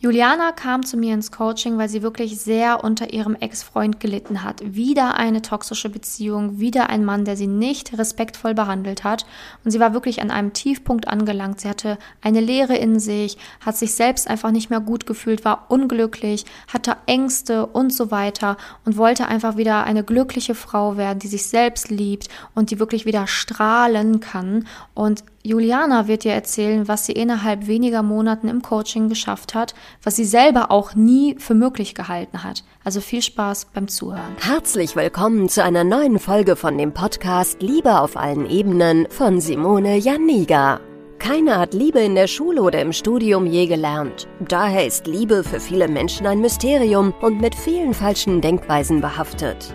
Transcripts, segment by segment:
Juliana kam zu mir ins Coaching, weil sie wirklich sehr unter ihrem Ex-Freund gelitten hat. Wieder eine toxische Beziehung, wieder ein Mann, der sie nicht respektvoll behandelt hat. Und sie war wirklich an einem Tiefpunkt angelangt. Sie hatte eine Leere in sich, hat sich selbst einfach nicht mehr gut gefühlt, war unglücklich, hatte Ängste und so weiter und wollte einfach wieder eine glückliche Frau werden, die sich selbst liebt und die wirklich wieder strahlen kann. Und Juliana wird dir erzählen, was sie innerhalb weniger Monaten im Coaching geschafft hat, was sie selber auch nie für möglich gehalten hat. Also viel Spaß beim Zuhören. Herzlich willkommen zu einer neuen Folge von dem Podcast Liebe auf allen Ebenen von Simone Janiga. Keiner hat Liebe in der Schule oder im Studium je gelernt. Daher ist Liebe für viele Menschen ein Mysterium und mit vielen falschen Denkweisen behaftet.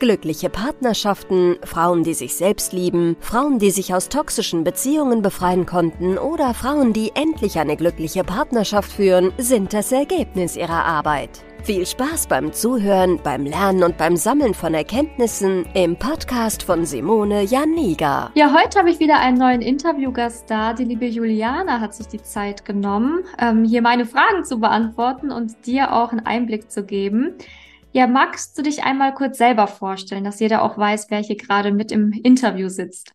Glückliche Partnerschaften, Frauen, die sich selbst lieben, Frauen, die sich aus toxischen Beziehungen befreien konnten oder Frauen, die endlich eine glückliche Partnerschaft führen, sind das Ergebnis ihrer Arbeit. Viel Spaß beim Zuhören, beim Lernen und beim Sammeln von Erkenntnissen im Podcast von Simone Janiga. Ja, heute habe ich wieder einen neuen Interviewgast da. Die liebe Juliana hat sich die Zeit genommen, ähm, hier meine Fragen zu beantworten und dir auch einen Einblick zu geben. Ja, magst du dich einmal kurz selber vorstellen, dass jeder auch weiß, wer hier gerade mit im Interview sitzt?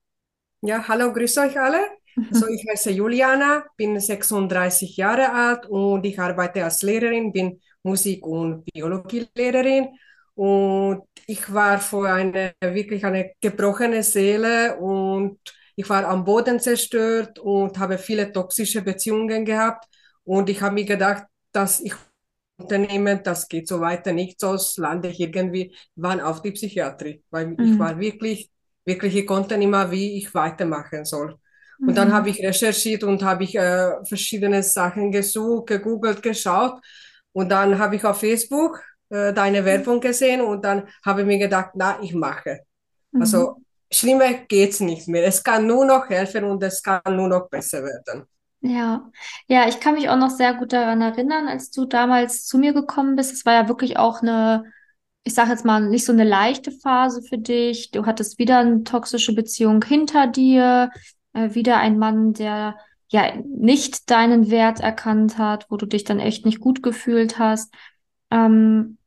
Ja, hallo, grüß euch alle. Also ich heiße Juliana, bin 36 Jahre alt und ich arbeite als Lehrerin, bin Musik- und Biologielehrerin. Und ich war vor einer wirklich eine gebrochene Seele und ich war am Boden zerstört und habe viele toxische Beziehungen gehabt. Und ich habe mir gedacht, dass ich Unternehmen, das geht so weiter nicht, sonst lande ich irgendwie wann auf die Psychiatrie, weil mhm. ich war wirklich, wirklich, ich konnte nicht mehr, wie ich weitermachen soll. Und dann mhm. habe ich recherchiert und habe ich äh, verschiedene Sachen gesucht, gegoogelt, geschaut und dann habe ich auf Facebook äh, deine Werbung gesehen und dann habe ich mir gedacht, na, ich mache. Mhm. Also schlimmer geht's nicht mehr. Es kann nur noch helfen und es kann nur noch besser werden. Ja, ja, ich kann mich auch noch sehr gut daran erinnern, als du damals zu mir gekommen bist. Es war ja wirklich auch eine, ich sage jetzt mal, nicht so eine leichte Phase für dich. Du hattest wieder eine toxische Beziehung hinter dir, äh, wieder ein Mann, der ja nicht deinen Wert erkannt hat, wo du dich dann echt nicht gut gefühlt hast. Ähm,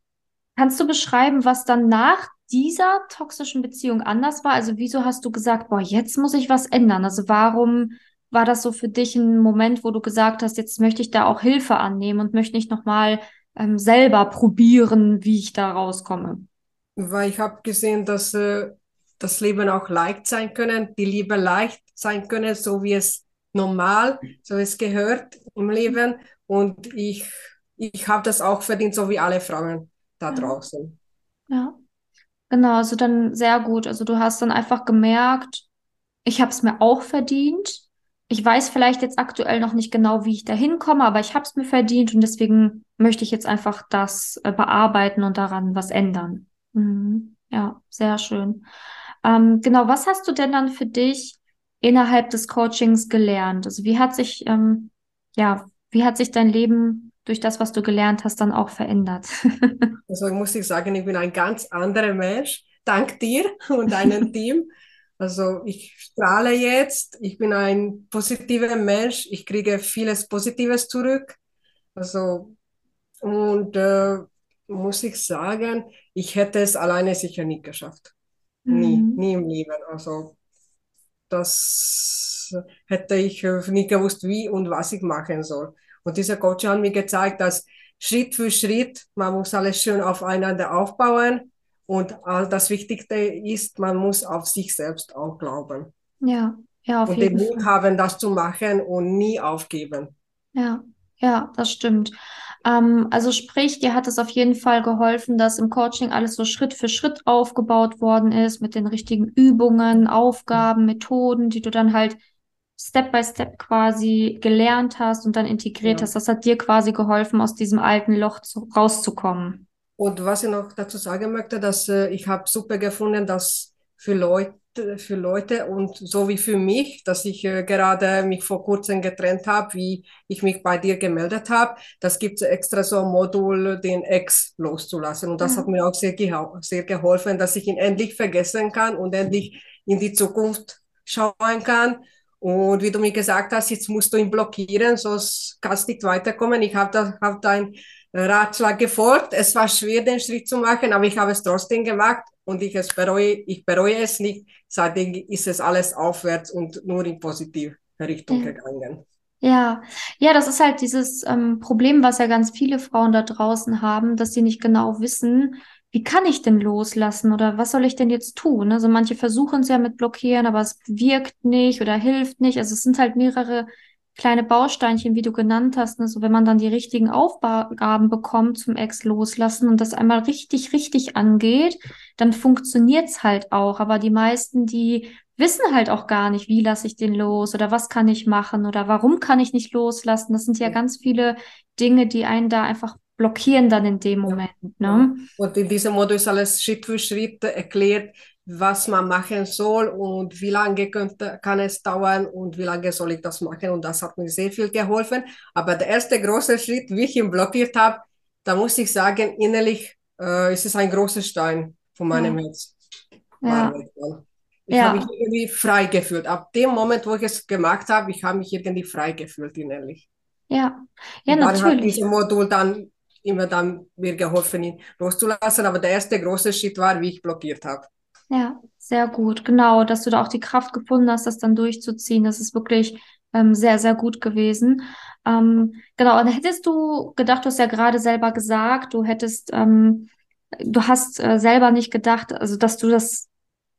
kannst du beschreiben, was dann nach dieser toxischen Beziehung anders war? Also wieso hast du gesagt, boah, jetzt muss ich was ändern? Also warum war das so für dich ein Moment, wo du gesagt hast, jetzt möchte ich da auch Hilfe annehmen und möchte nicht nochmal ähm, selber probieren, wie ich da rauskomme? Weil ich habe gesehen, dass äh, das Leben auch leicht sein können, die Liebe leicht sein können, so wie es normal, so es gehört im Leben. Und ich, ich habe das auch verdient, so wie alle Frauen da ja. draußen. Ja, genau, also dann sehr gut. Also du hast dann einfach gemerkt, ich habe es mir auch verdient. Ich weiß vielleicht jetzt aktuell noch nicht genau, wie ich da hinkomme, aber ich habe es mir verdient und deswegen möchte ich jetzt einfach das äh, bearbeiten und daran was ändern. Mhm. Ja, sehr schön. Ähm, genau, was hast du denn dann für dich innerhalb des Coachings gelernt? Also wie hat sich, ähm, ja, wie hat sich dein Leben durch das, was du gelernt hast, dann auch verändert? also muss ich sagen, ich bin ein ganz anderer Mensch, dank dir und deinem Team. Also ich strahle jetzt, ich bin ein positiver Mensch, ich kriege vieles Positives zurück. Also und äh, muss ich sagen, ich hätte es alleine sicher nie geschafft. Nie, mhm. nie im Leben. Also das hätte ich äh, nicht gewusst, wie und was ich machen soll. Und dieser Coach hat mir gezeigt, dass Schritt für Schritt, man muss alles schön aufeinander aufbauen und all das Wichtigste ist, man muss auf sich selbst auch glauben. Ja, ja, auf und jeden den Mut haben, das zu machen und nie aufgeben. Ja, ja, das stimmt. Ähm, also sprich, dir hat es auf jeden Fall geholfen, dass im Coaching alles so Schritt für Schritt aufgebaut worden ist mit den richtigen Übungen, Aufgaben, Methoden, die du dann halt Step by Step quasi gelernt hast und dann integriert ja. hast. Das hat dir quasi geholfen, aus diesem alten Loch zu, rauszukommen. Und was ich noch dazu sagen möchte, dass äh, ich habe super gefunden, dass für Leute, für Leute und so wie für mich, dass ich äh, gerade mich vor kurzem getrennt habe, wie ich mich bei dir gemeldet habe. Das gibt es extra so ein Modul, den Ex loszulassen. Und das ja. hat mir auch sehr, sehr geholfen, dass ich ihn endlich vergessen kann und endlich in die Zukunft schauen kann. Und wie du mir gesagt hast, jetzt musst du ihn blockieren, sonst kannst du nicht weiterkommen. Ich habe da, hab dein Ratschlag gefolgt. Es war schwer, den Schritt zu machen, aber ich habe es trotzdem gemacht und ich, es bereue, ich bereue es nicht. Seitdem ist es alles aufwärts und nur in positive Richtung ja. gegangen. Ja, ja, das ist halt dieses ähm, Problem, was ja ganz viele Frauen da draußen haben, dass sie nicht genau wissen, wie kann ich denn loslassen oder was soll ich denn jetzt tun? Also manche versuchen es ja mit Blockieren, aber es wirkt nicht oder hilft nicht. Also es sind halt mehrere kleine Bausteinchen, wie du genannt hast, ne? so wenn man dann die richtigen Aufgaben bekommt zum Ex loslassen und das einmal richtig, richtig angeht, dann funktioniert's halt auch. Aber die meisten, die wissen halt auch gar nicht, wie lasse ich den los oder was kann ich machen oder warum kann ich nicht loslassen. Das sind ja ganz viele Dinge, die einen da einfach blockieren dann in dem Moment. Ne? Und in diesem Modus ist alles Schritt für Schritt erklärt, was man machen soll und wie lange könnte, kann es dauern und wie lange soll ich das machen. Und das hat mir sehr viel geholfen. Aber der erste große Schritt, wie ich ihn blockiert habe, da muss ich sagen, innerlich äh, ist es ein großer Stein von meinem ja. Herz. Ja. Ich ja. habe mich irgendwie frei gefühlt. Ab dem Moment, wo ich es gemacht habe, ich habe mich irgendwie frei gefühlt innerlich. Ja, ja, und natürlich. Dann hat dieses Modul dann immer dann mir geholfen, ihn loszulassen. Aber der erste große Schritt war, wie ich blockiert habe. Ja, sehr gut. Genau, dass du da auch die Kraft gefunden hast, das dann durchzuziehen. Das ist wirklich ähm, sehr, sehr gut gewesen. Ähm, genau, und hättest du gedacht, du hast ja gerade selber gesagt, du hättest, ähm, du hast äh, selber nicht gedacht, also dass du das,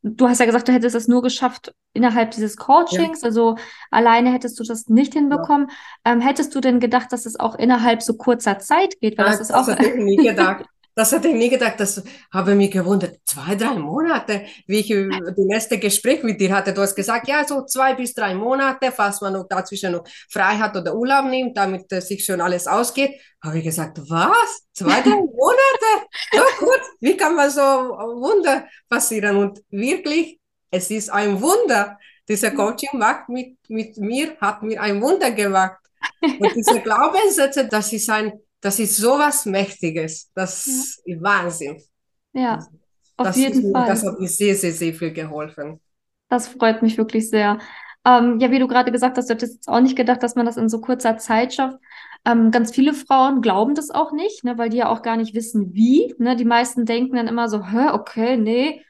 du hast ja gesagt, du hättest es nur geschafft innerhalb dieses Coachings, ja. also alleine hättest du das nicht hinbekommen. Ja. Ähm, hättest du denn gedacht, dass es auch innerhalb so kurzer Zeit geht? Weil ja, das ist auch. Das nie gedacht. Das hätte ich nie gedacht. Das habe mich gewundert. Zwei, drei Monate, wie ich das nächste Gespräch mit dir hatte. Du hast gesagt, ja, so zwei bis drei Monate, falls man noch dazwischen noch frei hat oder Urlaub nimmt, damit äh, sich schon alles ausgeht. Habe ich gesagt, was? Zwei, drei Monate? So gut. Wie kann man so Wunder passieren? Und wirklich, es ist ein Wunder. Dieser Coaching macht mit, mit mir, hat mir ein Wunder gemacht. Und diese Glaubenssätze, das ist ein das ist sowas Mächtiges. Das ja. ist Wahnsinn. Ja, auf das jeden ist, Fall. Das hat mir sehr, sehr, sehr viel geholfen. Das freut mich wirklich sehr. Ähm, ja, wie du gerade gesagt hast, du hättest jetzt auch nicht gedacht, dass man das in so kurzer Zeit schafft. Ähm, ganz viele Frauen glauben das auch nicht, ne, weil die ja auch gar nicht wissen, wie. Ne? Die meisten denken dann immer so, hä, okay, nee,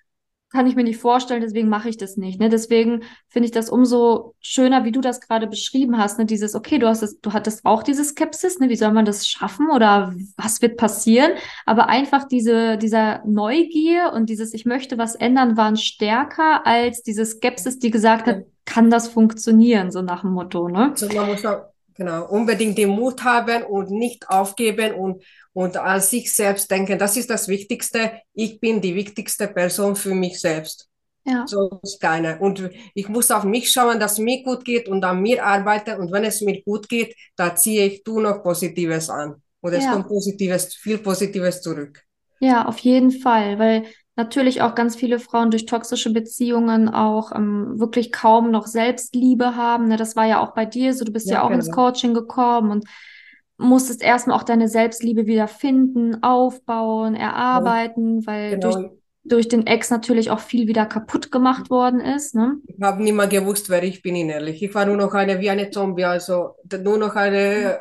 kann ich mir nicht vorstellen, deswegen mache ich das nicht. Ne? Deswegen finde ich das umso schöner, wie du das gerade beschrieben hast. Ne? Dieses, okay, du hast es, du hattest auch diese Skepsis, ne? wie soll man das schaffen oder was wird passieren? Aber einfach diese, dieser Neugier und dieses, ich möchte was ändern, waren stärker als diese Skepsis, die gesagt hat, kann das funktionieren, so nach dem Motto. Ne? Also man muss auch, genau, unbedingt den Mut haben und nicht aufgeben und und an sich selbst denken. Das ist das Wichtigste. Ich bin die wichtigste Person für mich selbst. Ja. Sonst keine. Und ich muss auf mich schauen, dass es mir gut geht und an mir arbeite. Und wenn es mir gut geht, da ziehe ich du noch Positives an. Und es ja. kommt Positives, viel Positives zurück. Ja, auf jeden Fall, weil natürlich auch ganz viele Frauen durch toxische Beziehungen auch ähm, wirklich kaum noch Selbstliebe haben. Ne, das war ja auch bei dir so. Du bist ja, ja auch genau. ins Coaching gekommen und musstest erstmal auch deine Selbstliebe wieder finden, aufbauen, erarbeiten, weil genau. durch, durch den Ex natürlich auch viel wieder kaputt gemacht worden ist. Ne? Ich habe nicht mehr gewusst, wer ich bin innerlich. Ich war nur noch eine wie eine Zombie, also nur noch eine,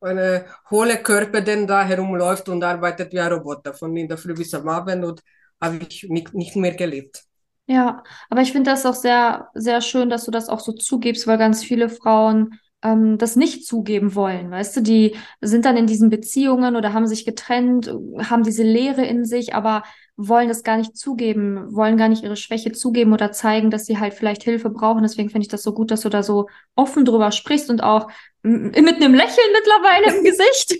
eine hohle Körper, der da herumläuft und arbeitet wie ein Roboter von in der Früh bis am Abend und habe ich nicht, nicht mehr gelebt. Ja, aber ich finde das auch sehr, sehr schön, dass du das auch so zugibst, weil ganz viele Frauen ähm, das nicht zugeben wollen. Weißt du, die sind dann in diesen Beziehungen oder haben sich getrennt, haben diese Leere in sich, aber wollen das gar nicht zugeben, wollen gar nicht ihre Schwäche zugeben oder zeigen, dass sie halt vielleicht Hilfe brauchen. Deswegen finde ich das so gut, dass du da so offen drüber sprichst und auch mit einem Lächeln mittlerweile im Gesicht.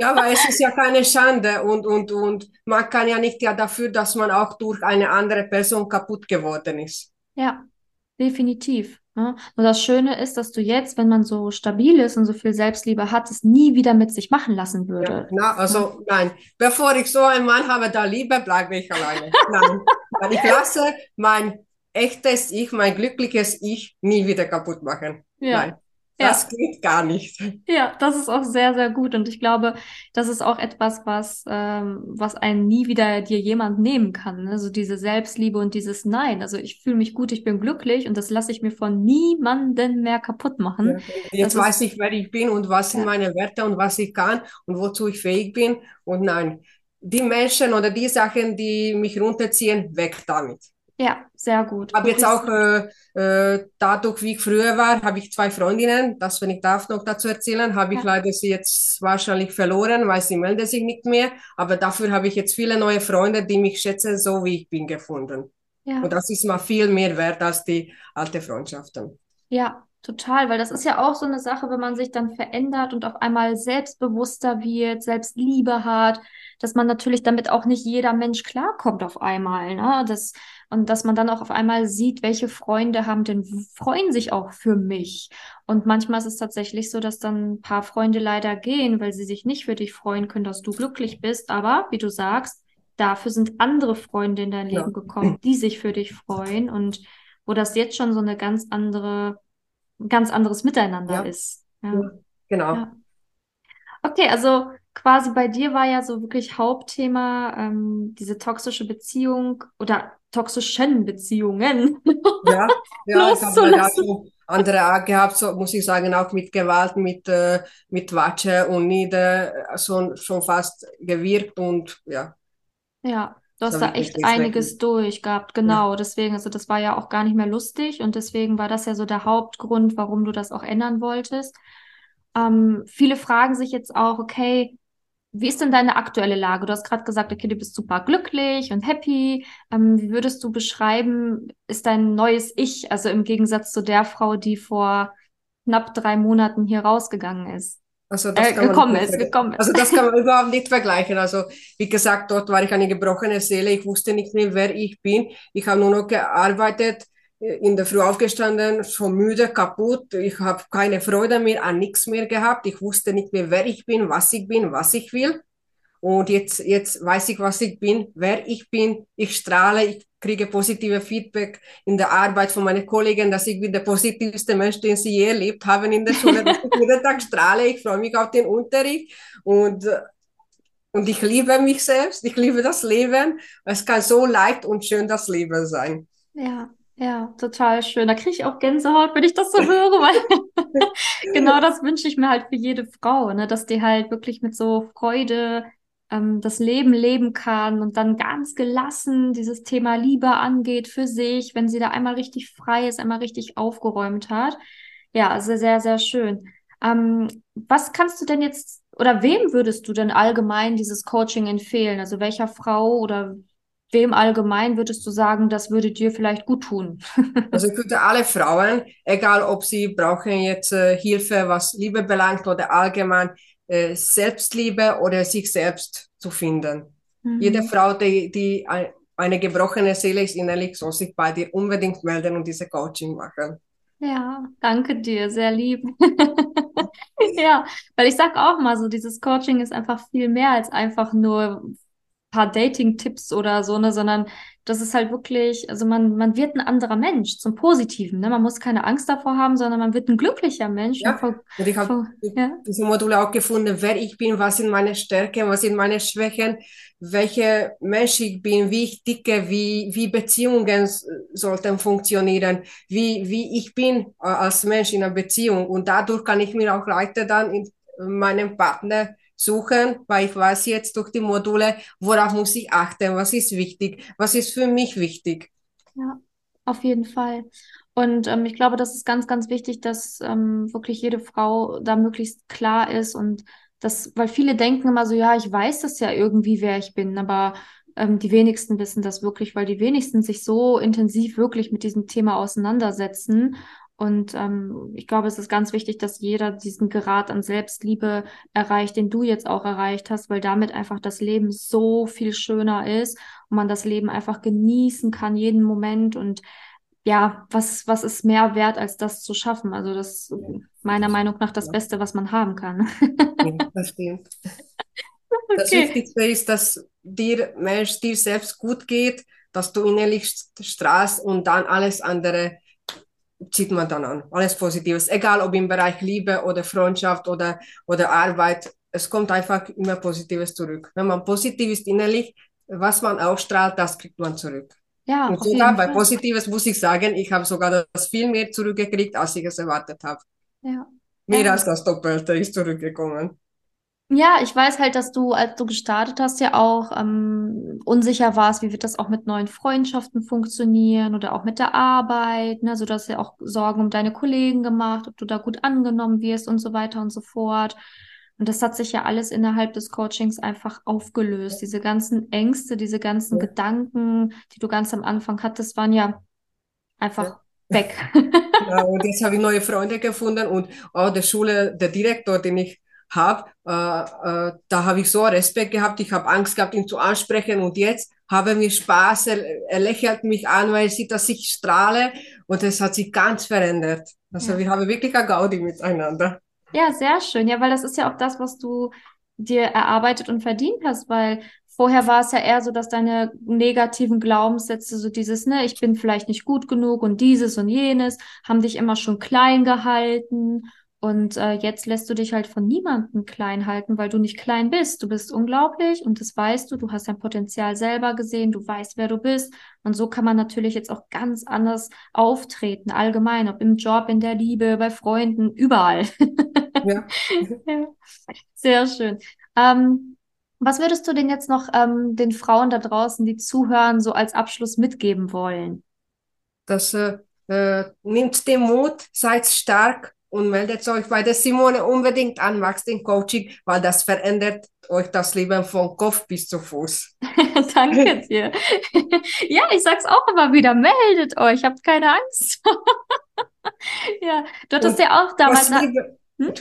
Ja, aber es ist ja keine Schande und, und, und man kann ja nicht ja dafür, dass man auch durch eine andere Person kaputt geworden ist. Ja, definitiv. Ne? Nur das Schöne ist, dass du jetzt, wenn man so stabil ist und so viel Selbstliebe hat, es nie wieder mit sich machen lassen würde. Ja, na, also nein, bevor ich so einen Mann habe, da liebe, bleibe ich alleine. Nein. Weil ich lasse mein echtes Ich, mein glückliches Ich nie wieder kaputt machen. Ja. Nein. Das ja. geht gar nicht. Ja, das ist auch sehr, sehr gut. Und ich glaube, das ist auch etwas, was, ähm, was einen nie wieder dir jemand nehmen kann. Also diese Selbstliebe und dieses Nein. Also ich fühle mich gut, ich bin glücklich und das lasse ich mir von niemanden mehr kaputt machen. Ja, jetzt das weiß ist, ich, wer ich bin und was sind meine Werte und was ich kann und wozu ich fähig bin. Und nein, die Menschen oder die Sachen, die mich runterziehen, weg damit. Ja, sehr gut. Habe jetzt auch äh, äh, dadurch, wie ich früher war, habe ich zwei Freundinnen. Das, wenn ich darf, noch dazu erzählen, habe ich ja. leider sie jetzt wahrscheinlich verloren, weil sie melden sich nicht mehr. Aber dafür habe ich jetzt viele neue Freunde, die mich schätzen, so wie ich bin, gefunden. Ja. Und das ist mal viel mehr wert als die alte Freundschaften. Ja, Total, weil das ist ja auch so eine Sache, wenn man sich dann verändert und auf einmal selbstbewusster wird, Selbstliebe hat, dass man natürlich damit auch nicht jeder Mensch klarkommt auf einmal, ne? Das, und dass man dann auch auf einmal sieht, welche Freunde haben denn, freuen sich auch für mich. Und manchmal ist es tatsächlich so, dass dann ein paar Freunde leider gehen, weil sie sich nicht für dich freuen können, dass du glücklich bist. Aber, wie du sagst, dafür sind andere Freunde in dein Leben ja. gekommen, die sich für dich freuen und wo das jetzt schon so eine ganz andere ein ganz anderes Miteinander ja. ist. Ja. Genau. Okay, also quasi bei dir war ja so wirklich Hauptthema ähm, diese toxische Beziehung oder toxischen Beziehungen. Ja, ja ich habe andere Art gehabt, so muss ich sagen, auch mit Gewalt, mit, äh, mit Watsche und Nieder, so, schon fast gewirkt und ja. Ja, Du hast da echt einiges durch gehabt, genau. Ja. Deswegen, also das war ja auch gar nicht mehr lustig und deswegen war das ja so der Hauptgrund, warum du das auch ändern wolltest. Ähm, viele fragen sich jetzt auch, okay, wie ist denn deine aktuelle Lage? Du hast gerade gesagt, okay, du bist super glücklich und happy. Ähm, wie würdest du beschreiben, ist dein neues Ich, also im Gegensatz zu der Frau, die vor knapp drei Monaten hier rausgegangen ist? Also das äh, gekommen ist, gekommen ist. Also das kann man überhaupt nicht vergleichen. Also wie gesagt, dort war ich eine gebrochene Seele. Ich wusste nicht mehr, wer ich bin. Ich habe nur noch gearbeitet, in der Früh aufgestanden, schon müde, kaputt. Ich habe keine Freude mehr an nichts mehr gehabt. Ich wusste nicht mehr, wer ich bin, was ich bin, was ich will. Und jetzt, jetzt weiß ich, was ich bin, wer ich bin. Ich strahle, ich kriege positive Feedback in der Arbeit von meinen Kollegen, dass ich bin der positivste Mensch, den sie je erlebt haben in der Schule. Dass ich jeden Tag strahle, ich freue mich auf den Unterricht und, und ich liebe mich selbst, ich liebe das Leben. Es kann so leicht und schön das Leben sein. Ja, ja, total schön. Da kriege ich auch Gänsehaut, wenn ich das so höre, weil genau das wünsche ich mir halt für jede Frau, ne? dass die halt wirklich mit so Freude ähm, das Leben leben kann und dann ganz gelassen dieses Thema Liebe angeht für sich, wenn sie da einmal richtig frei ist, einmal richtig aufgeräumt hat. Ja, also sehr, sehr schön. Ähm, was kannst du denn jetzt oder wem würdest du denn allgemein dieses Coaching empfehlen? Also welcher Frau oder wem allgemein würdest du sagen, das würde dir vielleicht gut tun? also ich würde alle Frauen, egal ob sie brauchen jetzt äh, Hilfe, was Liebe belangt oder allgemein, äh, Selbstliebe oder sich selbst zu finden. Mhm. Jede Frau, die, die eine gebrochene Seele ist innerlich, soll sich bei dir unbedingt melden und diese Coaching machen. Ja, danke dir, sehr lieb. ja, weil ich sage auch mal so, dieses Coaching ist einfach viel mehr als einfach nur paar Dating-Tipps oder so, ne, sondern das ist halt wirklich, also man, man wird ein anderer Mensch zum Positiven. Ne? Man muss keine Angst davor haben, sondern man wird ein glücklicher Mensch. Ja, und, und ich habe ja? diese Module auch gefunden, wer ich bin, was sind meine Stärken, was sind meine Schwächen, welche Mensch ich bin, wie ich ticke, wie, wie Beziehungen sollten funktionieren, wie, wie ich bin äh, als Mensch in einer Beziehung. Und dadurch kann ich mir auch leichter dann in meinem Partner suchen, weil ich weiß jetzt durch die Module, worauf muss ich achten, was ist wichtig, was ist für mich wichtig. Ja, auf jeden Fall. Und ähm, ich glaube, das ist ganz, ganz wichtig, dass ähm, wirklich jede Frau da möglichst klar ist und das, weil viele denken immer so, ja, ich weiß das ja irgendwie, wer ich bin, aber ähm, die wenigsten wissen das wirklich, weil die wenigsten sich so intensiv wirklich mit diesem Thema auseinandersetzen und ähm, ich glaube, es ist ganz wichtig, dass jeder diesen Grad an Selbstliebe erreicht, den du jetzt auch erreicht hast, weil damit einfach das Leben so viel schöner ist und man das Leben einfach genießen kann, jeden Moment. Und ja, was, was ist mehr wert, als das zu schaffen? Also das ist meiner Meinung nach das Beste, was man haben kann. ja, das stimmt. Das okay. Wichtigste ist, dass dir Mensch, dir selbst gut geht, dass du innerlich strahlst und dann alles andere zieht man dann an. Alles Positives. Egal ob im Bereich Liebe oder Freundschaft oder, oder Arbeit. Es kommt einfach immer Positives zurück. Wenn man positiv ist innerlich, was man ausstrahlt, das kriegt man zurück. Ja, und sogar bei Fall. Positives muss ich sagen, ich habe sogar das viel mehr zurückgekriegt, als ich es erwartet habe. Ja. Mehr ja. als das Doppelte ist zurückgekommen. Ja, ich weiß halt, dass du, als du gestartet hast, ja auch ähm, unsicher warst, wie wird das auch mit neuen Freundschaften funktionieren oder auch mit der Arbeit. Ne? Also du hast ja auch Sorgen um deine Kollegen gemacht, ob du da gut angenommen wirst und so weiter und so fort. Und das hat sich ja alles innerhalb des Coachings einfach aufgelöst. Diese ganzen Ängste, diese ganzen ja. Gedanken, die du ganz am Anfang hattest, waren ja einfach ja. weg. ja, und jetzt habe ich neue Freunde gefunden und auch der Schule, der Direktor, den ich habe, äh, äh, da habe ich so Respekt gehabt, ich habe Angst gehabt, ihn zu ansprechen und jetzt haben wir Spaß, er, er, lächelt mich an, weil er sieht, dass ich strahle und es hat sich ganz verändert. Also ja. wir haben wirklich eine Gaudi miteinander. Ja, sehr schön. Ja, weil das ist ja auch das, was du dir erarbeitet und verdient hast, weil vorher war es ja eher so, dass deine negativen Glaubenssätze, so dieses, ne, ich bin vielleicht nicht gut genug und dieses und jenes, haben dich immer schon klein gehalten und äh, jetzt lässt du dich halt von niemandem klein halten, weil du nicht klein bist. Du bist unglaublich und das weißt du. Du hast dein Potenzial selber gesehen. Du weißt, wer du bist. Und so kann man natürlich jetzt auch ganz anders auftreten, allgemein, ob im Job, in der Liebe, bei Freunden, überall. Ja. ja. Sehr schön. Ähm, was würdest du denn jetzt noch ähm, den Frauen da draußen, die zuhören, so als Abschluss mitgeben wollen? Das äh, äh, nimmt den Mut, seid stark und meldet euch bei der Simone unbedingt an, macht den Coaching, weil das verändert euch das Leben von Kopf bis zu Fuß. Danke dir. ja, ich sag's auch immer wieder, meldet euch, habt keine Angst. ja, du hattest und ja auch damals... Aus Liebe, hm?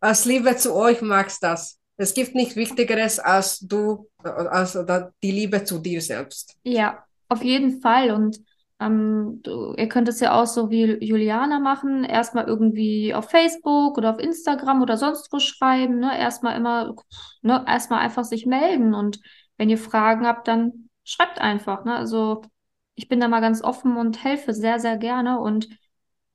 aus Liebe zu euch magst das. Es gibt nichts Wichtigeres als du, als die Liebe zu dir selbst. Ja, auf jeden Fall. Und ähm, du, ihr könnt es ja auch so wie Juliana machen, erstmal irgendwie auf Facebook oder auf Instagram oder sonst wo schreiben, ne? Erstmal immer, ne, erstmal einfach sich melden und wenn ihr Fragen habt, dann schreibt einfach, ne? Also ich bin da mal ganz offen und helfe sehr, sehr gerne und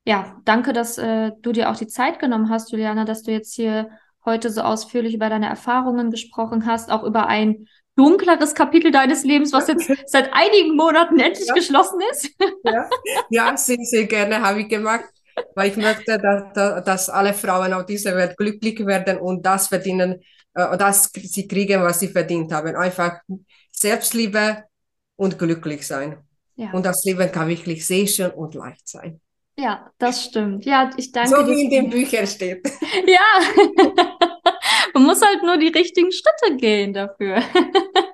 ja, danke, dass äh, du dir auch die Zeit genommen hast, Juliana, dass du jetzt hier heute so ausführlich über deine Erfahrungen gesprochen hast, auch über ein dunkleres Kapitel deines Lebens, was jetzt seit einigen Monaten endlich ja. geschlossen ist. Ja, ja sehr, sehr gerne habe ich gemacht, weil ich möchte, dass, dass alle Frauen auf dieser Welt glücklich werden und das verdienen, äh, dass sie kriegen, was sie verdient haben. Einfach Selbstliebe und glücklich sein. Ja. Und das Leben kann wirklich sehr schön und leicht sein. Ja, das stimmt. Ja, ich danke So wie in den Büchern steht. Ja. Man muss halt nur die richtigen Schritte gehen dafür.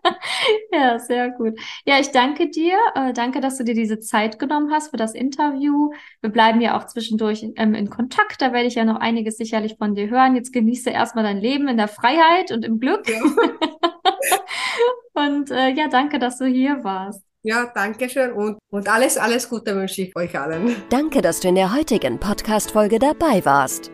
ja, sehr gut. Ja, ich danke dir. Äh, danke, dass du dir diese Zeit genommen hast für das Interview. Wir bleiben ja auch zwischendurch ähm, in Kontakt. Da werde ich ja noch einiges sicherlich von dir hören. Jetzt genieße erstmal dein Leben in der Freiheit und im Glück. Ja. und äh, ja, danke, dass du hier warst. Ja, danke schön und, und alles, alles Gute wünsche ich euch allen. Danke, dass du in der heutigen Podcast-Folge dabei warst.